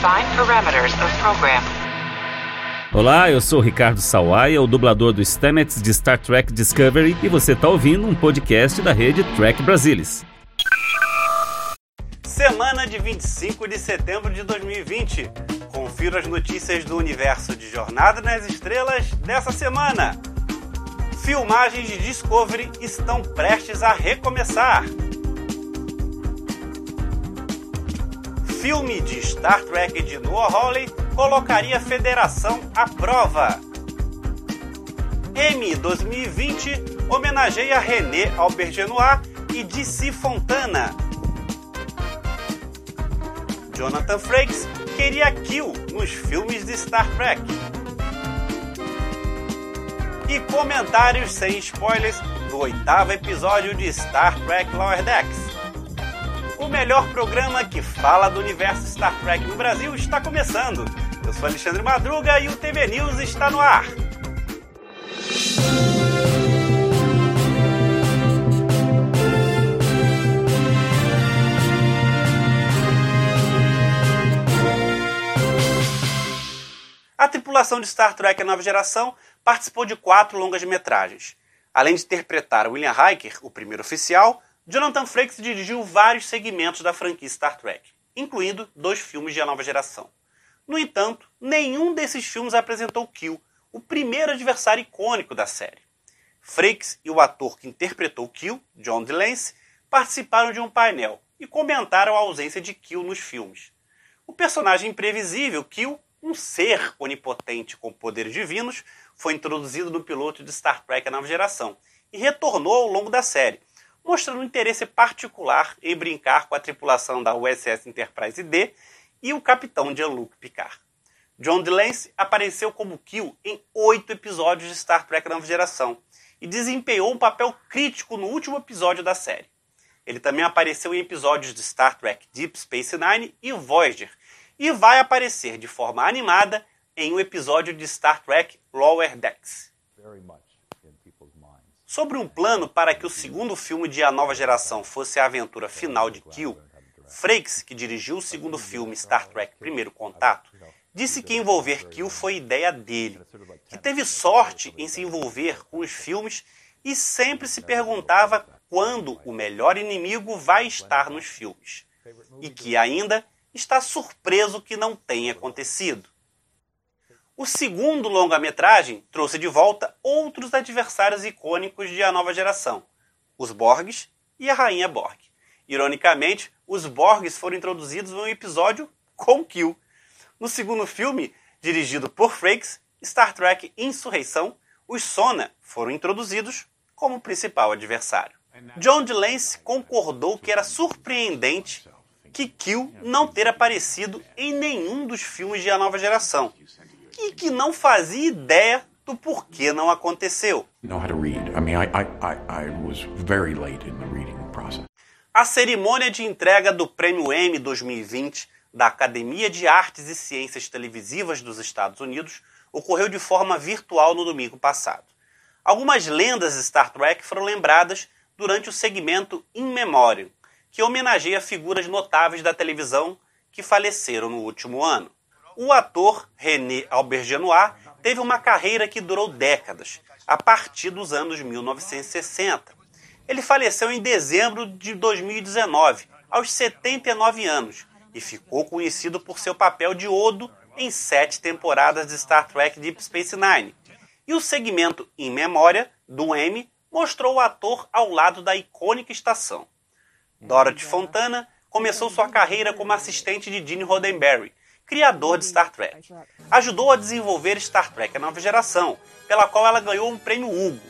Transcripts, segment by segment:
Define parameters of program. Olá, eu sou Ricardo Sawaia, o dublador do Stamets de Star Trek Discovery, e você está ouvindo um podcast da rede Trek Brasilis. Semana de 25 de setembro de 2020. Confira as notícias do universo de Jornada nas Estrelas dessa semana. Filmagens de Discovery estão prestes a recomeçar. Filme de Star Trek de Noah Hawley colocaria a Federação à prova. M 2020 homenageia René Aubergenois e DC Fontana. Jonathan Frakes queria Kill nos filmes de Star Trek. E comentários sem spoilers do oitavo episódio de Star Trek Lower Decks. Melhor programa que fala do universo Star Trek no Brasil está começando. Eu sou Alexandre Madruga e o TV News está no ar. A tripulação de Star Trek A Nova Geração participou de quatro longas-metragens. Além de interpretar William Riker, o primeiro oficial, Jonathan Frakes dirigiu vários segmentos da franquia Star Trek, incluindo dois filmes de A Nova Geração. No entanto, nenhum desses filmes apresentou Kill, o primeiro adversário icônico da série. Frakes e o ator que interpretou Kill, John DeLance, participaram de um painel e comentaram a ausência de Kill nos filmes. O personagem imprevisível, Kill, um ser onipotente com poderes divinos, foi introduzido no piloto de Star Trek A Nova Geração e retornou ao longo da série, mostrando um interesse particular em brincar com a tripulação da USS Enterprise D e o capitão Jean-Luc Picard. John DeLance apareceu como Kill em oito episódios de Star Trek Nova Geração e desempenhou um papel crítico no último episódio da série. Ele também apareceu em episódios de Star Trek Deep Space Nine e Voyager e vai aparecer de forma animada em um episódio de Star Trek Lower Decks. Sobre um plano para que o segundo filme de A Nova Geração fosse a aventura final de Kill, Frakes, que dirigiu o segundo filme Star Trek Primeiro Contato, disse que envolver Kill foi ideia dele, que teve sorte em se envolver com os filmes e sempre se perguntava quando o melhor inimigo vai estar nos filmes, e que ainda está surpreso que não tenha acontecido. O segundo longa-metragem trouxe de volta outros adversários icônicos de A Nova Geração, os Borgs e a Rainha Borg. Ironicamente, os Borgs foram introduzidos um episódio com Kill. No segundo filme, dirigido por Frakes, Star Trek Insurreição, os Sona foram introduzidos como principal adversário. John DeLance concordou que era surpreendente que Kill não ter aparecido em nenhum dos filmes de A Nova Geração e que não fazia ideia do porquê não aconteceu. A cerimônia de entrega do Prêmio Emmy 2020 da Academia de Artes e Ciências Televisivas dos Estados Unidos ocorreu de forma virtual no domingo passado. Algumas lendas de Star Trek foram lembradas durante o segmento In Memoriam, que homenageia figuras notáveis da televisão que faleceram no último ano. O ator René Aubergenois teve uma carreira que durou décadas, a partir dos anos 1960. Ele faleceu em dezembro de 2019, aos 79 anos, e ficou conhecido por seu papel de Odo em sete temporadas de Star Trek Deep Space Nine. E o segmento Em Memória, do M, mostrou o ator ao lado da icônica estação. Dorothy Fontana começou sua carreira como assistente de Gene Roddenberry, criador de Star Trek. Ajudou a desenvolver Star Trek A Nova Geração, pela qual ela ganhou um prêmio Hugo.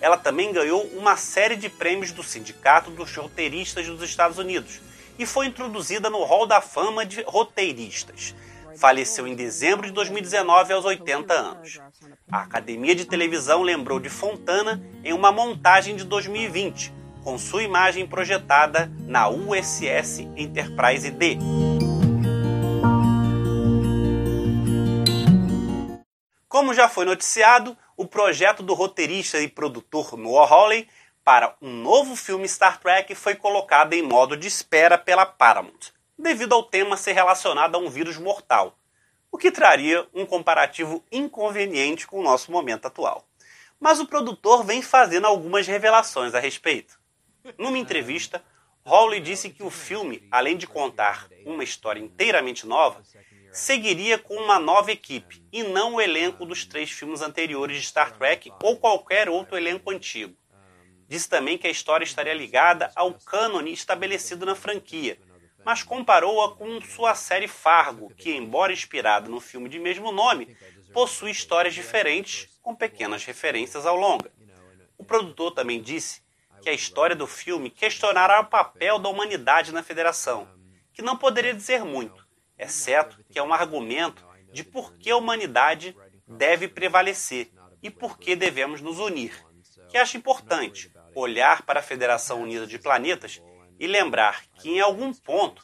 Ela também ganhou uma série de prêmios do Sindicato dos Roteiristas dos Estados Unidos e foi introduzida no Hall da Fama de Roteiristas. Faleceu em dezembro de 2019 aos 80 anos. A Academia de Televisão lembrou de Fontana em uma montagem de 2020, com sua imagem projetada na USS Enterprise D. Como já foi noticiado, o projeto do roteirista e produtor Noah Hawley para um novo filme Star Trek foi colocado em modo de espera pela Paramount. devido ao tema ser relacionado a um vírus mortal, o que traria um comparativo inconveniente com o nosso momento atual. Mas o produtor vem fazendo algumas revelações a respeito. Numa entrevista, Hawley disse que o filme, além de contar uma história inteiramente nova, seguiria com uma nova equipe e não o elenco dos três filmes anteriores de Star Trek ou qualquer outro elenco antigo. Disse também que a história estaria ligada ao cânone estabelecido na franquia, mas comparou-a com sua série Fargo, que, embora inspirada no filme de mesmo nome, possui histórias diferentes com pequenas referências ao longa. O produtor também disse que a história do filme questionará o papel da humanidade na federação, que não poderia dizer muito, exceto que é um argumento de por que a humanidade deve prevalecer e por que devemos nos unir, que acha importante olhar para a Federação Unida de Planetas e lembrar que em algum ponto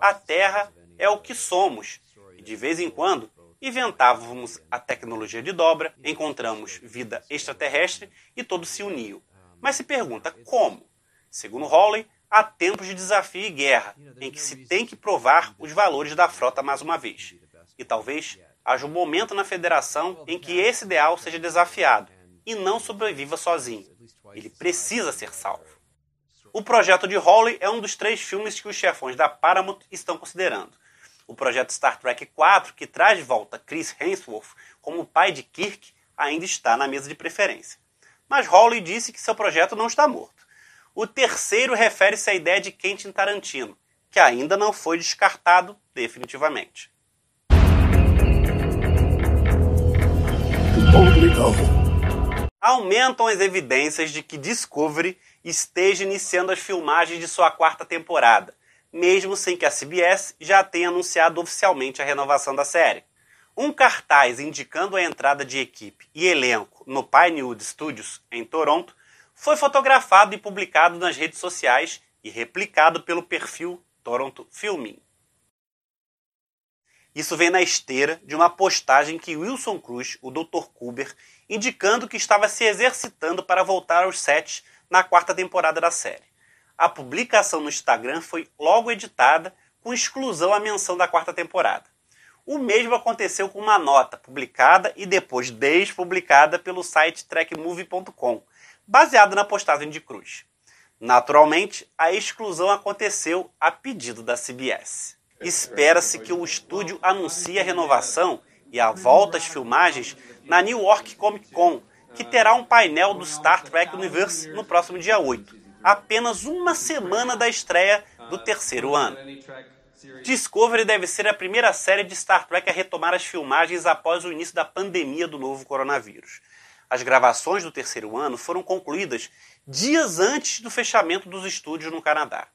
a Terra é o que somos e de vez em quando inventávamos a tecnologia de dobra, encontramos vida extraterrestre e todos se uniam. Mas se pergunta como? Segundo Hawley, há tempos de desafio e guerra, em que se tem que provar os valores da frota mais uma vez. E talvez haja um momento na federação em que esse ideal seja desafiado e não sobreviva sozinho. Ele precisa ser salvo. O projeto de Hawley é um dos três filmes que os chefões da Paramount estão considerando. O projeto Star Trek 4, que traz de volta Chris Hemsworth como pai de Kirk, ainda está na mesa de preferência mas Hawley disse que seu projeto não está morto. O terceiro refere-se à ideia de Quentin Tarantino, que ainda não foi descartado definitivamente. Aumentam as evidências de que Discovery esteja iniciando as filmagens de sua quarta temporada, mesmo sem que a CBS já tenha anunciado oficialmente a renovação da série. Um cartaz indicando a entrada de equipe e elenco no Pinewood Studios, em Toronto, foi fotografado e publicado nas redes sociais e replicado pelo perfil Toronto Filming. Isso vem na esteira de uma postagem que Wilson Cruz, o Dr. Kuber, indicando que estava se exercitando para voltar aos sets na quarta temporada da série. A publicação no Instagram foi logo editada com exclusão à menção da quarta temporada. O mesmo aconteceu com uma nota publicada e depois despublicada pelo site trackmovie.com, baseado na postagem de Cruz. Naturalmente, a exclusão aconteceu a pedido da CBS. Espera-se que o estúdio anuncie a renovação e a volta às filmagens na New York Comic Con, que terá um painel do Star Trek Universe no próximo dia 8, apenas uma semana da estreia do terceiro ano. Discovery deve ser a primeira série de Star Trek a retomar as filmagens após o início da pandemia do novo coronavírus. As gravações do terceiro ano foram concluídas dias antes do fechamento dos estúdios no Canadá.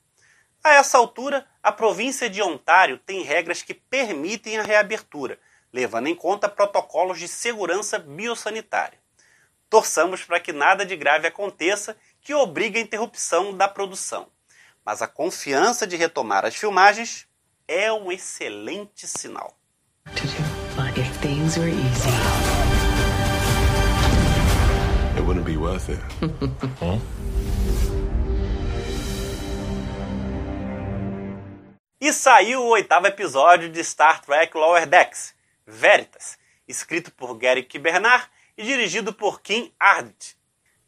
A essa altura, a província de Ontário tem regras que permitem a reabertura, levando em conta protocolos de segurança biosanitária. Torçamos para que nada de grave aconteça que obrigue a interrupção da produção. Mas a confiança de retomar as filmagens é um excelente sinal. E saiu o oitavo episódio de Star Trek Lower Decks, Veritas, escrito por Gary Bernard e dirigido por Kim Ardit.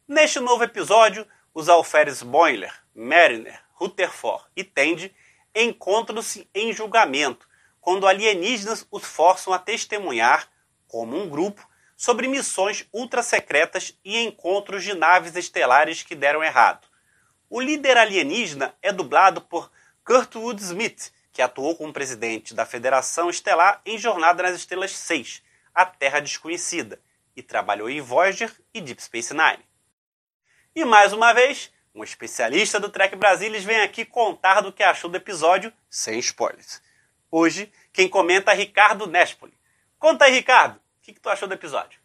Neste novo episódio, os alferes Boiler, Mariner, Rutherford e Tendi encontram-se em julgamento, quando alienígenas os forçam a testemunhar, como um grupo, sobre missões ultrasecretas e encontros de naves estelares que deram errado. O líder alienígena é dublado por Kurtwood Smith, que atuou como presidente da Federação Estelar em Jornada nas Estrelas 6, A Terra Desconhecida, e trabalhou em Voyager e Deep Space Nine. E mais uma vez, um especialista do Trek Brasilis vem aqui contar do que achou do episódio sem spoilers. Hoje, quem comenta é Ricardo Nespoli. Conta aí, Ricardo, que, que tu achou do episódio?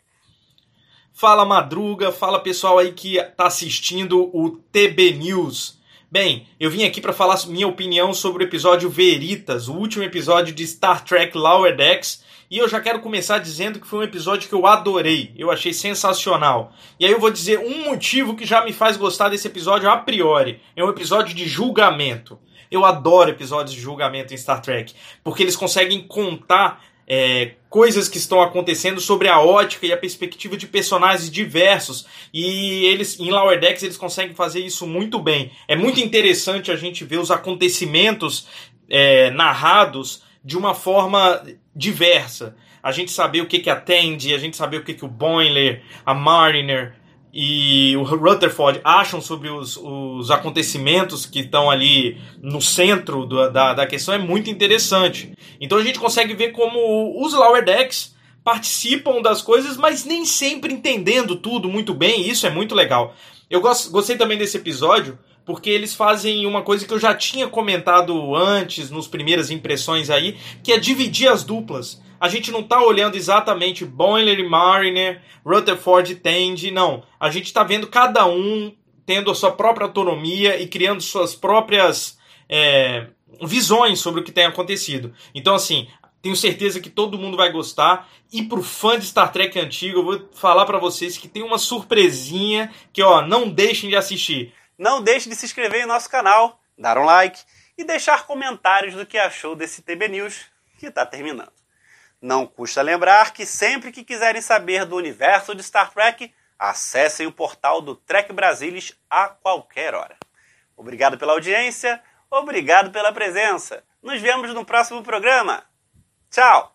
Fala Madruga, fala pessoal aí que está assistindo o TB News. Bem, eu vim aqui para falar minha opinião sobre o episódio Veritas, o último episódio de Star Trek Lower Decks, e eu já quero começar dizendo que foi um episódio que eu adorei, eu achei sensacional. E aí eu vou dizer um motivo que já me faz gostar desse episódio a priori. É um episódio de julgamento. Eu adoro episódios de julgamento em Star Trek, porque eles conseguem contar é, coisas que estão acontecendo sobre a ótica e a perspectiva de personagens diversos. E eles, em Lower Decks, eles conseguem fazer isso muito bem. É muito interessante a gente ver os acontecimentos é, narrados de uma forma diversa. A gente saber o que, que atende, a gente saber o que, que o Boiler, a Mariner, e o Rutherford acham sobre os, os acontecimentos que estão ali no centro do, da, da questão é muito interessante. Então a gente consegue ver como os Lower Decks participam das coisas, mas nem sempre entendendo tudo muito bem, isso é muito legal. Eu gost, gostei também desse episódio porque eles fazem uma coisa que eu já tinha comentado antes, nos primeiras impressões aí, que é dividir as duplas a gente não está olhando exatamente Boiler e Mariner, Rutherford e Tandy, não. A gente está vendo cada um tendo a sua própria autonomia e criando suas próprias é, visões sobre o que tem acontecido. Então, assim, tenho certeza que todo mundo vai gostar. E pro fã de Star Trek antigo, eu vou falar para vocês que tem uma surpresinha que, ó, não deixem de assistir. Não deixe de se inscrever em nosso canal, dar um like e deixar comentários do que achou desse TB News que está terminando. Não custa lembrar que sempre que quiserem saber do universo de Star Trek, acessem o portal do Trek Brasilis a qualquer hora. Obrigado pela audiência, obrigado pela presença. Nos vemos no próximo programa. Tchau!